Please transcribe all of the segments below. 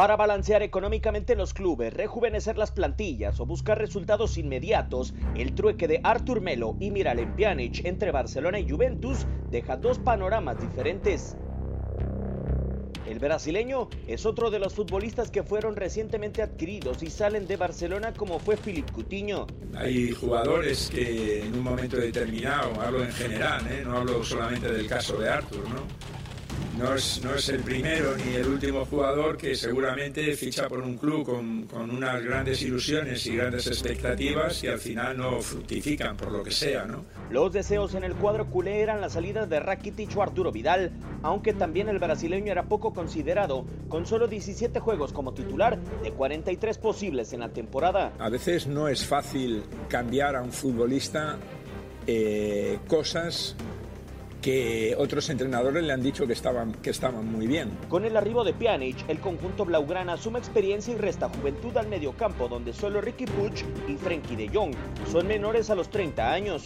Para balancear económicamente los clubes, rejuvenecer las plantillas o buscar resultados inmediatos, el trueque de Artur Melo y Miralem Pjanic entre Barcelona y Juventus deja dos panoramas diferentes. El brasileño es otro de los futbolistas que fueron recientemente adquiridos y salen de Barcelona como fue Philip Coutinho. Hay jugadores que en un momento determinado, hablo en general, ¿eh? no hablo solamente del caso de Artur, ¿no? No es, no es el primero ni el último jugador que seguramente ficha por un club con, con, unas grandes ilusiones y grandes expectativas y al final no fructifican por lo que sea, ¿no? Los deseos en el cuadro culé eran la salida de Rakitic o Arturo Vidal, aunque también el brasileño era poco considerado, con solo 17 juegos como titular de 43 posibles en la temporada. A veces no es fácil cambiar a un futbolista eh, cosas que otros entrenadores le han dicho que estaban, que estaban muy bien. Con el arribo de Pjanic, el conjunto blaugrana suma experiencia y resta juventud al mediocampo, donde solo Ricky Puig y Frenkie de Jong son menores a los 30 años.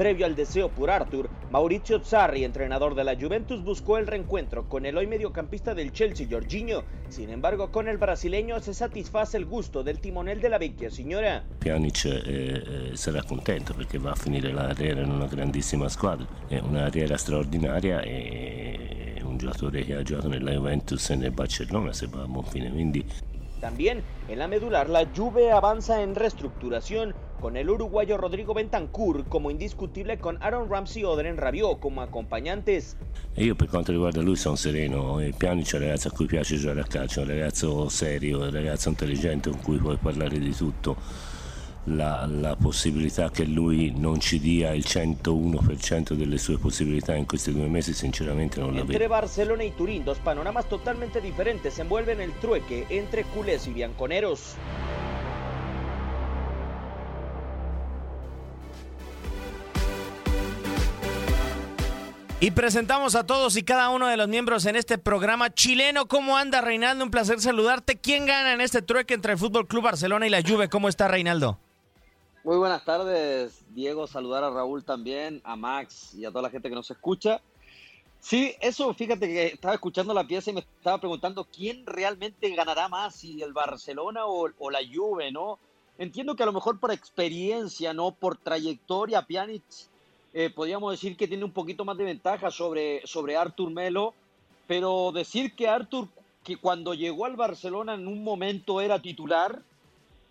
Previo al deseo por Arthur, Mauricio Sarri, entrenador de la Juventus, buscó el reencuentro con el hoy mediocampista del Chelsea, Jorginho. Sin embargo, con el brasileño se satisface el gusto del timonel de la vecchia signora. Pjanic eh, sarà contento perché va a finire la carriera in una grandissima squadra, è una carriera straordinaria e un giocatore che ha giocato nella Juventus e nel Barcellona se va a buon fine, quindi También en la medular la Juve avanza en reestructuración con el uruguayo Rodrigo Bentancur como indiscutible con Aaron Ramsey o Odren Rabiot como acompañantes. E io per quanto riguarda lui sono sereno, il Pjanic è un ragazzo a cui piace giocare a calcio, un ragazzo serio, un ragazzo intelligente con cui puoi parlare di tutto. La, la, possibilità che lui non ci dia il 101% delle sue possibilità in questi due mesi sinceramente non la Entre vedo. Barcelona y Turín, dos panoramas totalmente diferentes envuelven el trueque entre culés y bianconeros. Y presentamos a todos y cada uno de los miembros en este programa chileno. ¿Cómo anda Reinaldo? Un placer saludarte. ¿Quién gana en este trueque entre el Fútbol Club Barcelona y la Juve? ¿Cómo está Reinaldo? Muy buenas tardes, Diego. Saludar a Raúl también, a Max y a toda la gente que nos escucha. Sí, eso, fíjate que estaba escuchando la pieza y me estaba preguntando quién realmente ganará más, si el Barcelona o, la Juve, ¿no? Entiendo que a lo mejor por experiencia, ¿no? Por trayectoria, Pjanic eh, podríamos decir que tiene un poquito más de ventaja sobre, sobre Artur Melo, pero decir que Artur, que cuando llegó al Barcelona en un momento era titular,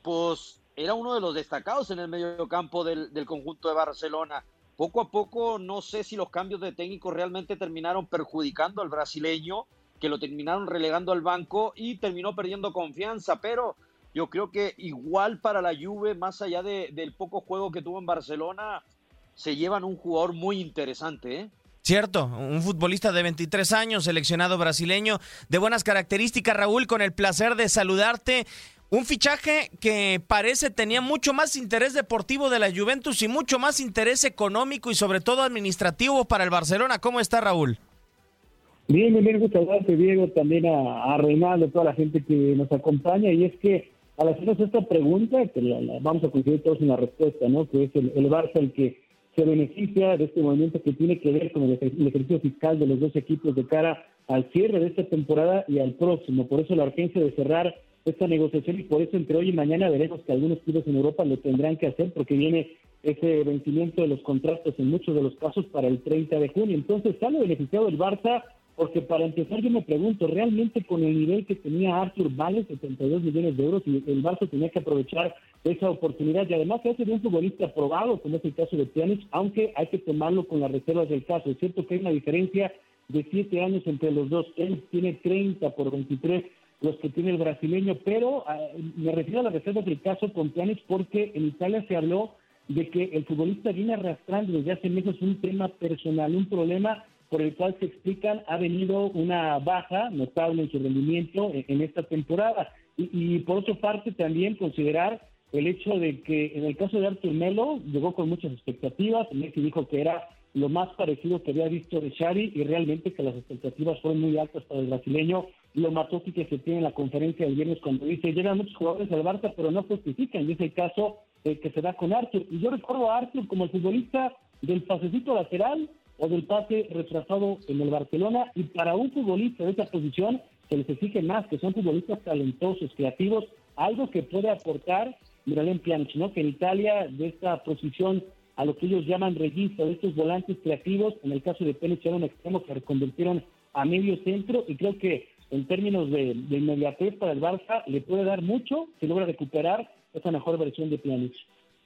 pues era uno de los destacados en el mediocampo del, del conjunto de Barcelona. Poco a poco, no sé si los cambios de técnico realmente terminaron perjudicando al brasileño, que lo terminaron relegando al banco y terminó perdiendo confianza, pero yo creo que igual para la Juve, más allá de, del poco juego que tuvo en Barcelona, se llevan un jugador muy interesante, ¿eh? Cierto, un futbolista de 23 años, seleccionado brasileño, de buenas características, Raúl, con el placer de saludarte. Un fichaje que parece tenía mucho más interés deportivo de la Juventus y mucho más interés económico y sobre todo administrativo para el Barcelona. ¿Cómo está Raúl? Bien, bien, muchas gracias Diego, también a, a Reinaldo, toda la gente que nos acompaña. Y es que al hacernos esta pregunta, que la, vamos a coincidir todos en la respuesta, ¿no? Que es el, el Barça el que se beneficia de este movimiento que tiene que ver con el, ejercicio fiscal de los dos equipos de cara al cierre de esta temporada y al próximo. Por eso la urgencia de cerrar esta negociación y por eso entre hoy y mañana veremos que algunos clubes en Europa lo tendrán que hacer porque viene ese vencimiento de los contratos en muchos de los casos para el 30 de junio. Entonces sale beneficiado el Barça porque para empezar yo me pregunto, ¿realmente con el nivel que tenía Arthur vale 72 millones de euros y el Barça tenía que aprovechar esa oportunidad? Y además se hace de un futbolista probado, como es el caso de Pjanic, aunque hay que tomarlo con las reservas del caso. Es cierto que hay una diferencia de 7 años entre los dos. Él tiene 30 por 23 los que tiene el brasileño, pero ah, me refiero a las reservas del caso con Pjanic porque en Italia se habló de que el futbolista viene arrastrando desde hace meses un tema personal, un problema por el cual se explican ha venido una baja notable en su rendimiento en, esta temporada. Y, por otra parte también considerar el hecho de que en el caso de Artur Melo llegó con muchas expectativas, Messi dijo que era lo más parecido que había visto de Xavi y realmente que las expectativas fueron muy altas para el brasileño. Lo mató que se tiene en la conferencia del viernes cuando dice, llegan muchos jugadores al Barça pero no justifican, y es el caso eh, que se da con Artur. Y yo recuerdo a Artur como el futbolista del pasecito lateral, o del pase retrasado en el Barcelona y para un futbolista de esa posición se les exige más, que son futbolistas talentosos, creativos, algo que puede aportar Miralem Pjanic, ¿no? Que en Italia de esta posición a lo que ellos llaman registro de estos volantes creativos, en el caso de Pjanic era un extremo que reconvirtieron a medio centro y creo que en términos de, de inmediatez para el Barça le puede dar mucho si logra recuperar esa mejor versión de Pjanic.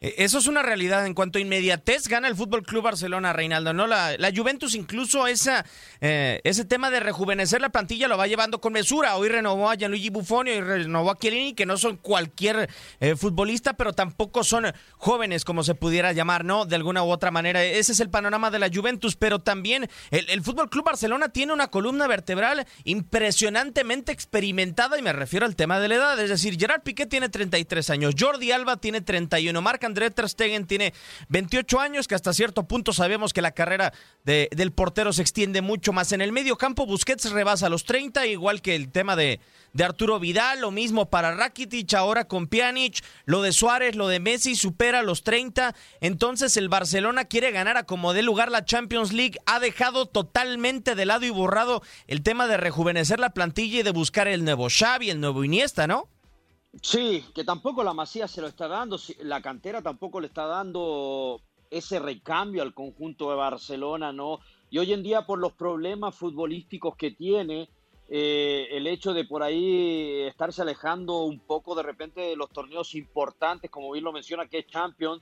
Eh, eso es una realidad. En cuanto a inmediatez, gana el Fútbol Club Barcelona, Reinaldo. ¿no? La, la Juventus, incluso esa, eh, ese tema de rejuvenecer la plantilla lo va llevando con mesura. Hoy renovó a Gianluigi Buffon y renovó a Chiellini, que no son cualquier eh, futbolista, pero tampoco son jóvenes, como se pudiera llamar, ¿no? De alguna u otra manera. Ese es el panorama de la Juventus, pero también el, el Fútbol Club Barcelona tiene una columna vertebral impresionantemente experimentada, y me refiero al tema de la edad. Es decir, Gerard Piqué tiene 33 años, Jordi Alba tiene 31, Marc André Ter Stegen tiene 28 años, que hasta cierto punto sabemos que la carrera de, del portero se extiende mucho más. En el medio campo, Busquets rebasa los 30, igual que el tema de, de Arturo Vidal, lo mismo para Rakitic, ahora con Pjanic, lo de Suárez, lo de Messi supera los 30, entonces el Barcelona quiere ganar a como dé lugar la Champions League, ha dejado totalmente de lado y borrado el tema de rejuvenecer la plantilla y de buscar el nuevo Xavi, el nuevo Iniesta, ¿no? Sí, que tampoco la Masía se lo está dando, la cantera tampoco le está dando ese recambio al conjunto de Barcelona, ¿no? Y hoy en día por los problemas futbolísticos que tiene, eh, el hecho de por ahí estarse alejando un poco de repente de los torneos importantes, como bien lo menciona, que es Champions,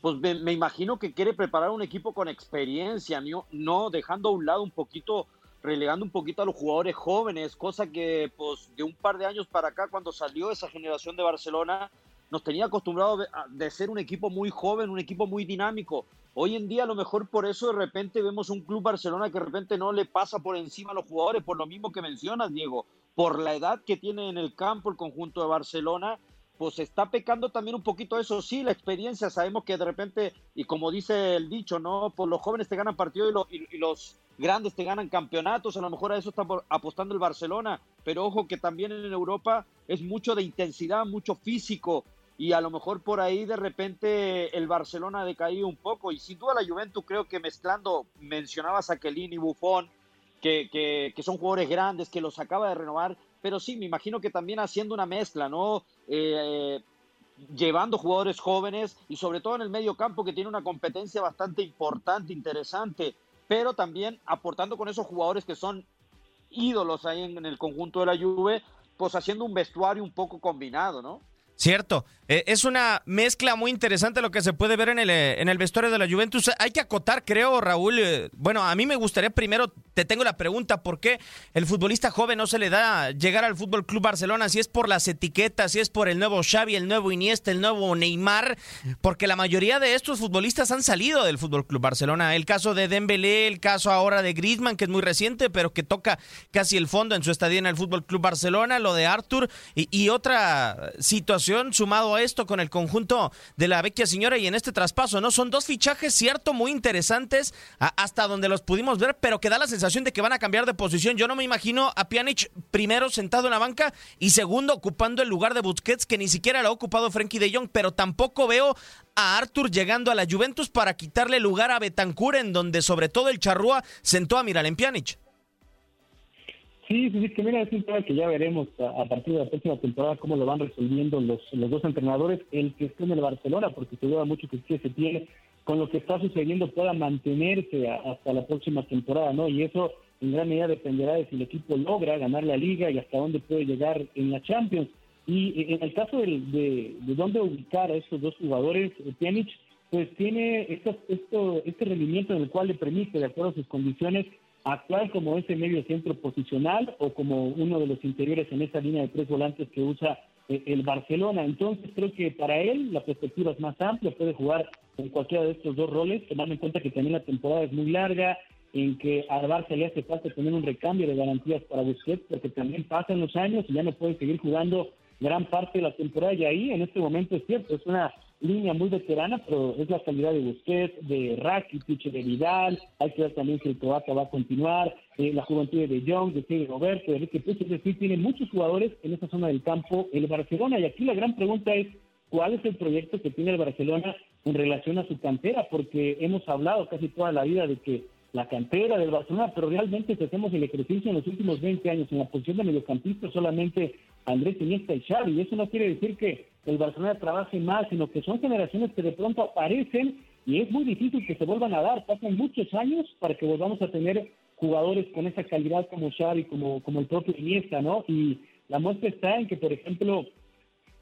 pues me, imagino que quiere preparar un equipo con experiencia, ¿no? no dejando a un lado un poquito relegando un poquito a los jugadores jóvenes, cosa que pues de un par de años para acá cuando salió esa generación de Barcelona nos tenía acostumbrado de, ser un equipo muy joven, un equipo muy dinámico. Hoy en día a lo mejor por eso de repente vemos un club Barcelona que de repente no le pasa por encima a los jugadores, por lo mismo que mencionas, Diego, por la edad que tiene en el campo el conjunto de Barcelona, pues está pecando también un poquito eso, sí, la experiencia, sabemos que de repente, y como dice el dicho, ¿no? Pues los jóvenes te ganan partidos y los grandes te ganan campeonatos, a lo mejor a eso está apostando el Barcelona, pero ojo que también en Europa es mucho de intensidad, mucho físico, y a lo mejor por ahí de repente el Barcelona ha decaído un poco, y sin duda la Juventus creo que mezclando, mencionabas a Kelly y Buffon, que, que, son jugadores grandes, que los acaba de renovar, pero sí, me imagino que también haciendo una mezcla, ¿no? Eh, llevando jugadores jóvenes y sobre todo en el medio campo que tiene una competencia bastante importante, interesante pero también aportando con esos jugadores que son ídolos ahí en, el conjunto de la Juve, pues haciendo un vestuario un poco combinado, ¿no? Cierto. Eh, es una mezcla muy interesante lo que se puede ver en el, eh, en el vestuario de la Juventus. Hay que acotar, creo, Raúl. Eh, bueno, a mí me gustaría primero, te tengo la pregunta, ¿por qué el futbolista joven no se le da llegar al Fútbol Club Barcelona? Si es por las etiquetas, si es por el nuevo Xavi, el nuevo Iniesta, el nuevo Neymar, porque la mayoría de estos futbolistas han salido del Fútbol Club Barcelona. El caso de Dembélé, el caso ahora de Griezmann, que es muy reciente, pero que toca casi el fondo en su estadía en el Fútbol Club Barcelona, lo de Arthur y, y otra situación sumado a esto con el conjunto de la vecchia señora y en este traspaso, ¿no? Son dos fichajes, cierto, muy interesantes hasta donde los pudimos ver, pero que da la sensación de que van a cambiar de posición. Yo no me imagino a Pjanic primero sentado en la banca y segundo ocupando el lugar de Busquets, que ni siquiera lo ha ocupado Frenkie de Jong, pero tampoco veo a Arthur llegando a la Juventus para quitarle lugar a Betancur, en donde sobre todo el Charrúa sentó a Miralem Pjanic. Sí, sí, que mira, es un tema que ya veremos a, partir de la próxima temporada cómo lo van resolviendo los, los dos entrenadores, el que esté en el Barcelona, porque se duda mucho que sí se tiene con lo que está sucediendo pueda mantenerse hasta la próxima temporada, ¿no? Y eso en gran medida dependerá de si el equipo logra ganar la liga y hasta dónde puede llegar en la Champions. Y en el caso de, de, dónde ubicar a estos dos jugadores, eh, Pjanic, pues tiene esto, esto, este rendimiento en el cual le permite, de acuerdo a sus condiciones, actuar como ese medio centro posicional o como uno de los interiores en esa línea de tres volantes que usa eh, el Barcelona. Entonces creo que para él la perspectiva es más amplia, puede jugar en cualquiera de estos dos roles, tomando en cuenta que también la temporada es muy larga, en que al Barça le hace falta tener un recambio de garantías para Busquets, porque también pasan los años y ya no puede seguir jugando gran parte de la temporada y ahí en este momento es cierto, es una línea muy veterana, pero es la calidad de Busquets, de Rakitic, de Vidal, hay que ver también si el Croata va a continuar, eh, la juventud de De Jong, de Sergio Roberto, de Enrique Puig, es tiene muchos jugadores en esa zona del campo el Barcelona. Y aquí la gran pregunta es cuál es el proyecto que tiene el Barcelona en relación a su cantera, porque hemos hablado casi toda la vida de que la cantera del Barcelona, pero realmente si hacemos el ejercicio en los últimos 20 años en la posición de mediocampista solamente Andrés Iniesta y Xavi, y eso no quiere decir que el Barcelona trabaje más, sino que son generaciones que de pronto aparecen y es muy difícil que se vuelvan a dar, pasan muchos años para que volvamos a tener jugadores con esa calidad como Xavi, como, como el propio Iniesta, ¿no? Y la muestra está en que, por ejemplo,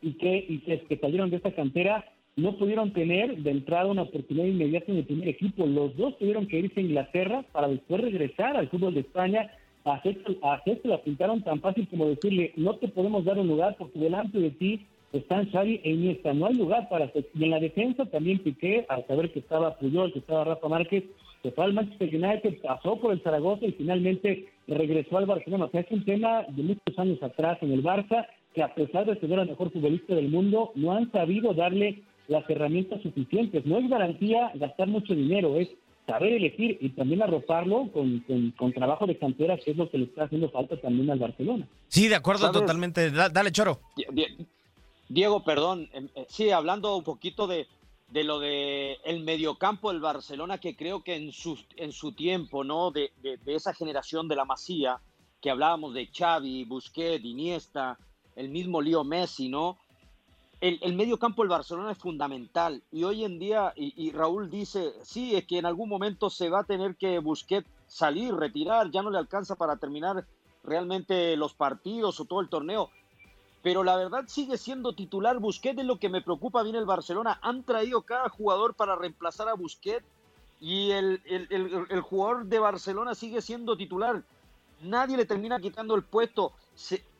y que, y que salieron de esta cantera no pudieron tener de entrada una oportunidad inmediata en el primer equipo. Los dos tuvieron que irse a Inglaterra para después regresar al fútbol de España. A César la pintaron tan fácil como decirle, no te podemos dar un lugar porque delante de ti están Xavi e Iniesta. No hay lugar para Y en la defensa también Piqué, al saber que estaba Puyol, que estaba Rafa Márquez, se fue al Manchester United, pasó por el Zaragoza y finalmente regresó al Barcelona. O sea, es un tema de muchos años atrás en el Barça que a pesar de ser el mejor futbolista del mundo, no han sabido darle las herramientas suficientes. No es garantía gastar mucho dinero, es saber elegir y también arroparlo con, con, trabajo de cantera, que es lo que le está haciendo falta también al Barcelona. Sí, de acuerdo, totalmente. Dale, Choro. Diego, perdón. Em, eh, sí, hablando un poquito de, de lo de el mediocampo del Barcelona, que creo que en su, en su tiempo, ¿no? De, de, de esa generación de la Masía, que hablábamos de Xavi, Busquets, Iniesta, el mismo Leo Messi, ¿no? El, medio campo del Barcelona es fundamental. Y hoy en día, y, Raúl dice, sí, es que en algún momento se va a tener que Busquets salir, retirar, ya no le alcanza para terminar realmente los partidos o todo el torneo, pero la verdad sigue siendo titular Busquets, es lo que me preocupa bien el Barcelona, han traído cada jugador para reemplazar a Busquets y el, jugador de Barcelona sigue siendo titular, nadie le termina quitando el puesto,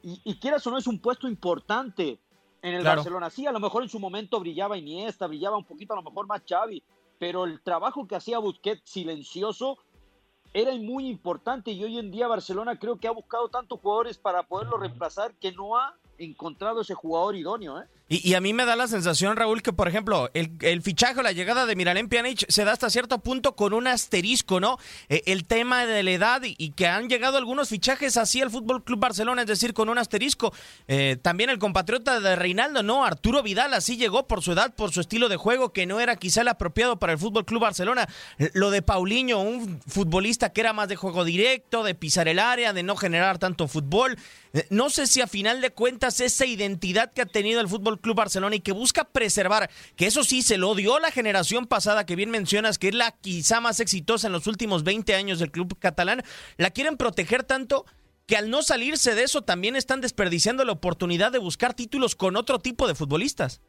y, y quieras o no es un puesto importante, en el Barcelona. Sí, a lo mejor en su momento brillaba Iniesta, brillaba un poquito a lo mejor más Xavi, pero el trabajo que hacía Busquets silencioso era muy importante y hoy en día Barcelona creo que ha buscado tantos jugadores para poderlo reemplazar que no ha encontrado ese jugador idóneo, ¿eh? Y, a mí me da la sensación, Raúl, que por ejemplo, el, fichaje o la llegada de Miralem Pjanic se da hasta cierto punto con un asterisco, ¿no? E, el tema de la edad y, que han llegado algunos fichajes así al Fútbol Club Barcelona, es decir, con un asterisco. Eh, también el compatriota de Reinaldo, ¿no? Arturo Vidal así llegó por su edad, por su estilo de juego, que no era quizá el apropiado para el Fútbol Club Barcelona. Lo de Paulinho, un futbolista que era más de juego directo, de pisar el área, de no generar tanto fútbol. Eh, no sé si a final de cuentas esa identidad que ha tenido el Fútbol Club Barcelona y que busca preservar, que eso sí se lo dio la generación pasada que bien mencionas, que es la quizá más exitosa en los últimos 20 años del club catalán, la quieren proteger tanto que al no salirse de eso también están desperdiciando la oportunidad de buscar títulos con otro tipo de futbolistas.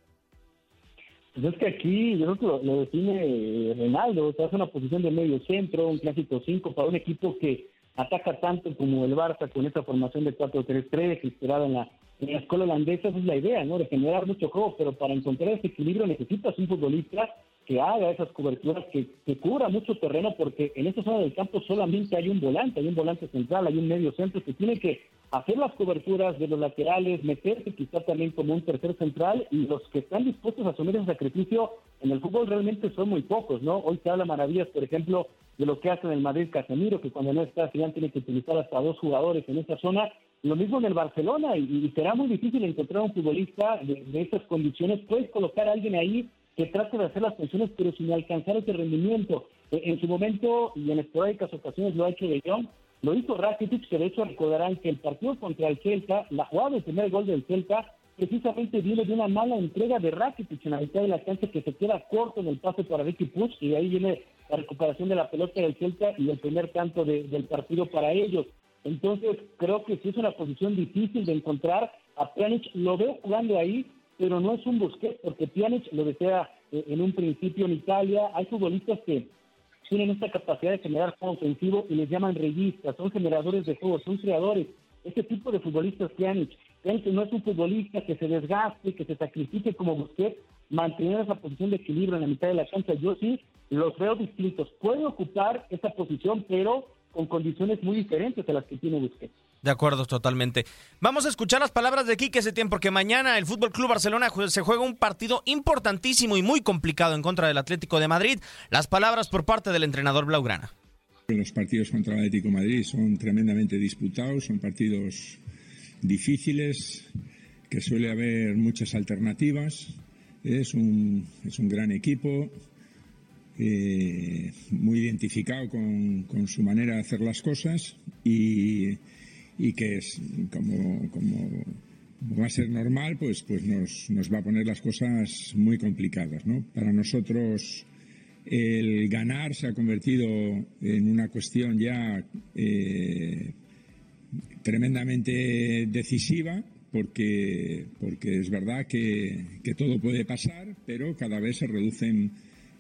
Pues es que aquí yo creo que lo, define Renaldo, o sea, es una posición de medio centro, un clásico 5 para un equipo que ataca tanto como el Barça con esta formación de 4-3-3 inspirada en en la escuela holandesa, esa es la idea, ¿no? De generar mucho juego, pero para encontrar ese equilibrio necesitas un futbolista que haga esas coberturas, que, que cubra mucho terreno, porque en esta zona del campo solamente hay un volante, hay un volante central, hay un medio centro que tiene que hacer las coberturas de los laterales, meterse quizá también como un tercer central, y los que están dispuestos a asumir ese sacrificio en el fútbol realmente son muy pocos, ¿no? Hoy se habla maravillas, por ejemplo, de lo que hace en el Madrid Casemiro, que cuando no está, ya tiene que utilizar hasta dos jugadores en esa zona, lo mismo en el Barcelona, y, será muy difícil encontrar un futbolista de, de estas condiciones, puedes colocar a alguien ahí que trate de hacer las funciones, pero sin alcanzar ese rendimiento. E, en su momento, y en esporádicas ocasiones lo ha hecho De Jong, lo hizo Rakitic, que de hecho recordarán que el partido contra el Celta, la jugada del primer gol del Celta, precisamente viene de una mala entrega de Rakitic en la mitad de la cancha que se queda corto en el pase para Ricky Puig y ahí viene la recuperación de la pelota del Celta y el primer canto del partido para ellos. Entonces creo que sí es una posición difícil de encontrar. A Pjanic lo veo jugando ahí, pero no es un Busquets, porque Pjanic lo desea eh, en un principio en Italia. Hay futbolistas que tienen esta capacidad de generar juego ofensivo y les llaman revistas, son generadores de juego, son creadores. Ese tipo de futbolistas Pjanic, Pjanic no es un futbolista que se desgaste, que se sacrifique como Busquets, mantener esa posición de equilibrio en la mitad de la cancha. Yo sí los veo distintos. Puede ocupar esa posición, pero con condiciones muy diferentes a las que tiene Busquets. De acuerdo, totalmente. Vamos a escuchar las palabras de Quique Setién porque mañana el Fútbol Club Barcelona se juega un partido importantísimo y muy complicado en contra del Atlético de Madrid. Las palabras por parte del entrenador Blaugrana. Los partidos contra el Atlético de Madrid son tremendamente disputados, son partidos difíciles, que suele haber muchas alternativas. Es un, es un gran equipo, eh, muy identificado con, con, su manera de hacer las cosas y y que es como, como va a ser normal, pues, pues nos, nos va a poner las cosas muy complicadas. ¿no? Para nosotros el ganar se ha convertido en una cuestión ya eh, tremendamente decisiva porque, porque es verdad que, que, todo puede pasar, pero cada vez se reducen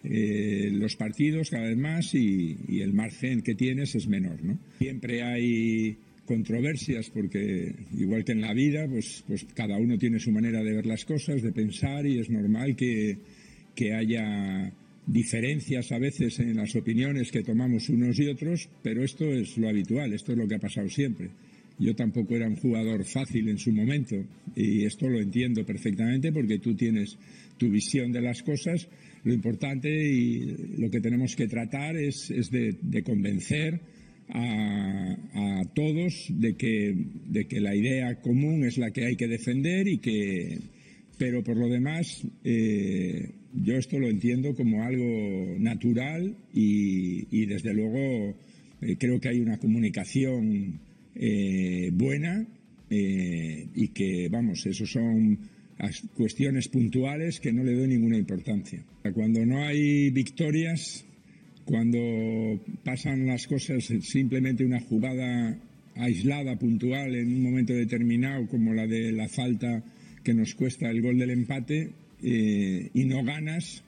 eh, los partidos cada vez más y, y, el margen que tienes es menor. ¿no? Siempre hay controversias porque igual que en la vida pues, pues cada uno tiene su manera de ver las cosas, de pensar y es normal que, que haya diferencias a veces en las opiniones que tomamos unos y otros, pero esto es lo habitual, esto es lo que ha pasado siempre. Yo tampoco era un jugador fácil en su momento y esto lo entiendo perfectamente porque tú tienes tu visión de las cosas. Lo importante y lo que tenemos que tratar es, es de, de convencer a, todos de que, de que la idea común es la que hay que defender y que, pero por lo demás, eh, yo esto lo entiendo como algo natural y, desde luego eh, creo que hay una comunicación eh, buena y que, vamos, eso son cuestiones puntuales que no le doy ninguna importancia. Cuando no hay victorias, cuando pasan las cosas simplemente una jugada aislada, puntual, en un momento determinado, como la de la falta que nos cuesta el gol del empate, eh, y no ganas,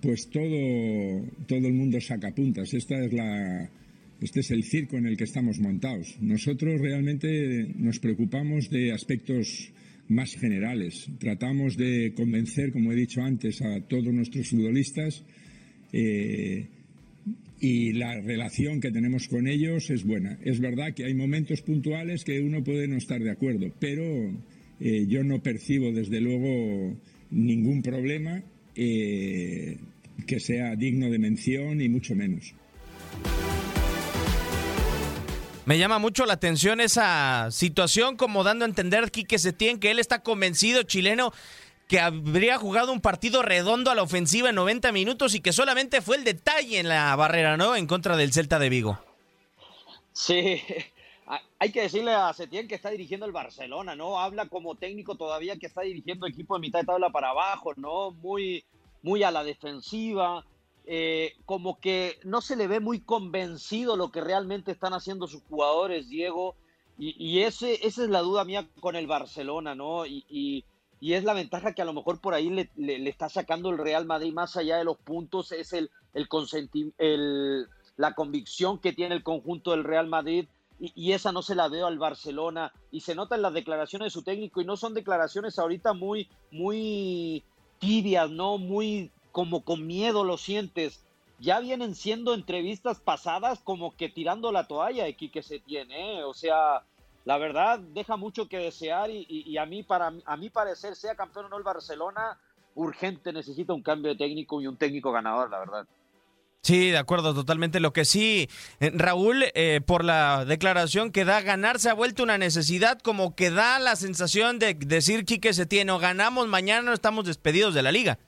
pues todo, todo el mundo saca puntas. Esta es la, este es el circo en el que estamos montados. Nosotros realmente nos preocupamos de aspectos más generales. Tratamos de convencer, como he dicho antes, a todos nuestros futbolistas. Eh, y la relación que tenemos con ellos es buena. Es verdad que hay momentos puntuales que uno puede no estar de acuerdo, pero eh, yo no percibo desde luego ningún problema eh, que sea digno de mención y mucho menos. Me llama mucho la atención esa situación, como dando a entender Quique Setién que él está convencido chileno que habría jugado un partido redondo a la ofensiva en 90 minutos y que solamente fue el detalle en la barrera, ¿no? En contra del Celta de Vigo. Sí, hay que decirle a Setién que está dirigiendo el Barcelona, ¿no? Habla como técnico todavía que está dirigiendo equipo de mitad de tabla para abajo, ¿no? Muy, muy a la defensiva, eh, como que no se le ve muy convencido lo que realmente están haciendo sus jugadores, Diego. Y, ese, esa es la duda mía con el Barcelona, ¿no? Y, es la ventaja que a lo mejor por ahí le, está sacando el Real Madrid más allá de los puntos, es el, el, el la convicción que tiene el conjunto del Real Madrid y, esa no se la veo al Barcelona y se nota en las declaraciones de su técnico y no son declaraciones ahorita muy muy tibias, no muy como con miedo lo sientes. Ya vienen siendo entrevistas pasadas como que tirando la toalla de que se tiene, ¿eh? o sea, la verdad deja mucho que desear y, a mí para a mi parecer sea campeón o no el Barcelona urgente necesita un cambio de técnico y un técnico ganador, la verdad. Sí, de acuerdo, totalmente. Lo que sí, eh, Raúl, eh, por la declaración que da, ganar se ha vuelto una necesidad, como que da la sensación de decir, Quique tiene o ganamos mañana, estamos despedidos de la liga.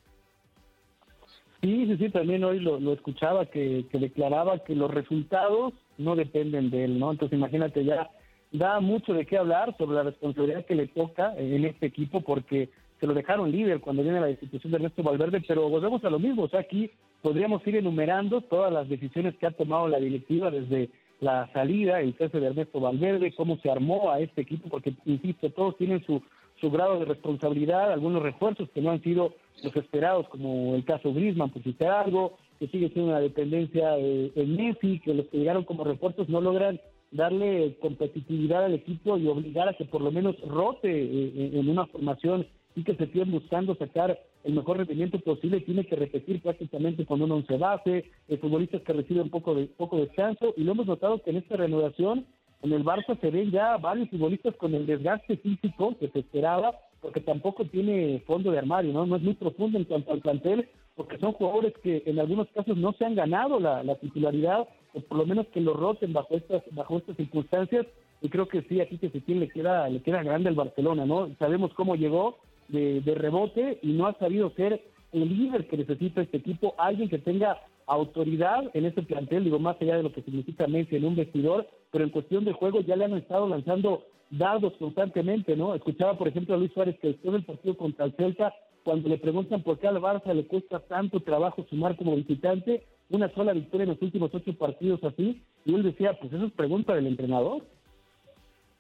Sí, sí, sí, también hoy lo, escuchaba que, que, declaraba que los resultados no dependen de él, ¿no? Entonces imagínate, ya da mucho de qué hablar sobre la responsabilidad que le toca en este equipo, porque se lo dejaron líder cuando viene la destitución de Ernesto Valverde, pero volvemos a lo mismo, o sea, aquí podríamos ir enumerando todas las decisiones que ha tomado la directiva desde la salida, el cese de Ernesto Valverde, cómo se armó a este equipo, porque, insisto, todos tienen su, su grado de responsabilidad, algunos refuerzos que no han sido los esperados, como el caso Griezmann, por citar algo, que sigue siendo una dependencia en Messi, que los que llegaron como refuerzos no logran darle competitividad al equipo y obligar a que por lo menos rote eh, en una formación y que se estén buscando sacar el mejor rendimiento posible tiene que repetir prácticamente con un once base, el futbolistas que reciben poco de poco descanso y lo hemos notado que en esta renovación en el Barça se ven ya varios futbolistas con el desgaste físico que se esperaba porque tampoco tiene fondo de armario, ¿no? No es muy profundo en cuanto al plantel, porque son jugadores que en algunos casos no se han ganado la, titularidad, o por lo menos que lo roten bajo estas, bajo estas circunstancias, y creo que sí, aquí que se tiene le queda, le queda grande el Barcelona, ¿no? Sabemos cómo llegó, de, rebote y no ha sabido ser el líder que necesita este equipo, alguien que tenga autoridad en este plantel, digo, más allá de lo que significa Messi en un vestidor, pero en cuestión de juego ya le han estado lanzando dados constantemente, ¿no? Escuchaba, por ejemplo, a Luis Suárez que después del partido contra el Celta, cuando le preguntan por qué al Barça le cuesta tanto trabajo sumar como visitante, una sola victoria en los últimos ocho partidos así, y él decía, pues eso es pregunta del entrenador.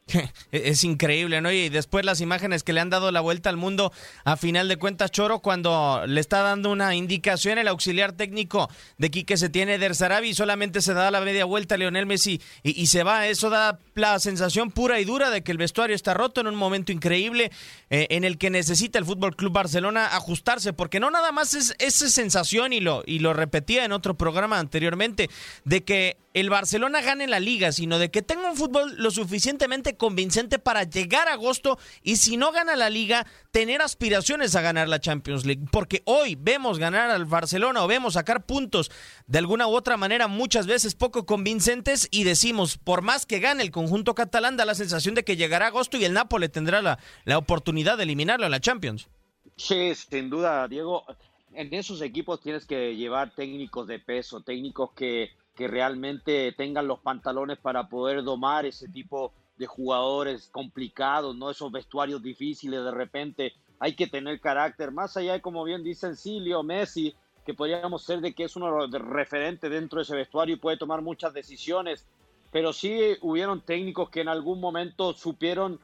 Es increíble, ¿no? Y después las imágenes que le han dado la vuelta al mundo, a final de cuentas, Choro, cuando le está dando una indicación el auxiliar técnico de Quique se tiene de Sarabi, solamente se da la media vuelta a Lionel Messi y, se va. Eso da la sensación pura y dura de que el vestuario está roto en un momento increíble eh, en el que necesita el Fútbol Club Barcelona ajustarse, porque no nada más es esa sensación, y lo, y lo repetía en otro programa anteriormente, de que el Barcelona gane la liga, sino de que tenga un fútbol lo suficientemente convincente para llegar a agosto y si no gana la liga, tener aspiraciones a ganar la Champions League. Porque hoy vemos ganar al Barcelona o vemos sacar puntos de alguna u otra manera muchas veces poco convincentes y decimos, por más que gane el conjunto catalán, da la sensación de que llegará agosto y el Nápoles tendrá la, la oportunidad de eliminarlo en la Champions. Sí, sin duda, Diego. En esos equipos tienes que llevar técnicos de peso, técnicos que que realmente tengan los pantalones para poder domar ese tipo de jugadores complicados, ¿no? Esos vestuarios difíciles de repente. Hay que tener carácter, más allá de, como bien dicen Silvio, Messi, que podríamos ser de que es uno de referentes dentro de ese vestuario y puede tomar muchas decisiones, pero sí hubieron técnicos que en algún momento supieron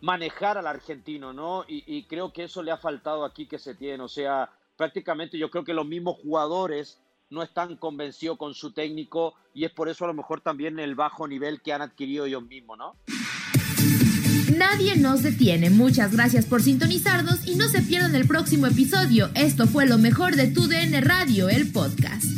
manejar al argentino, ¿no? Y, y creo que eso le ha faltado aquí que se tiene, o sea, prácticamente yo creo que los mismos jugadores no están convencidos con su técnico y es por eso a lo mejor también el bajo nivel que han adquirido ellos mismos, ¿no? Nadie nos detiene. Muchas gracias por sintonizarnos y no se pierdan el próximo episodio. Esto fue lo mejor de Tu DN Radio, el podcast.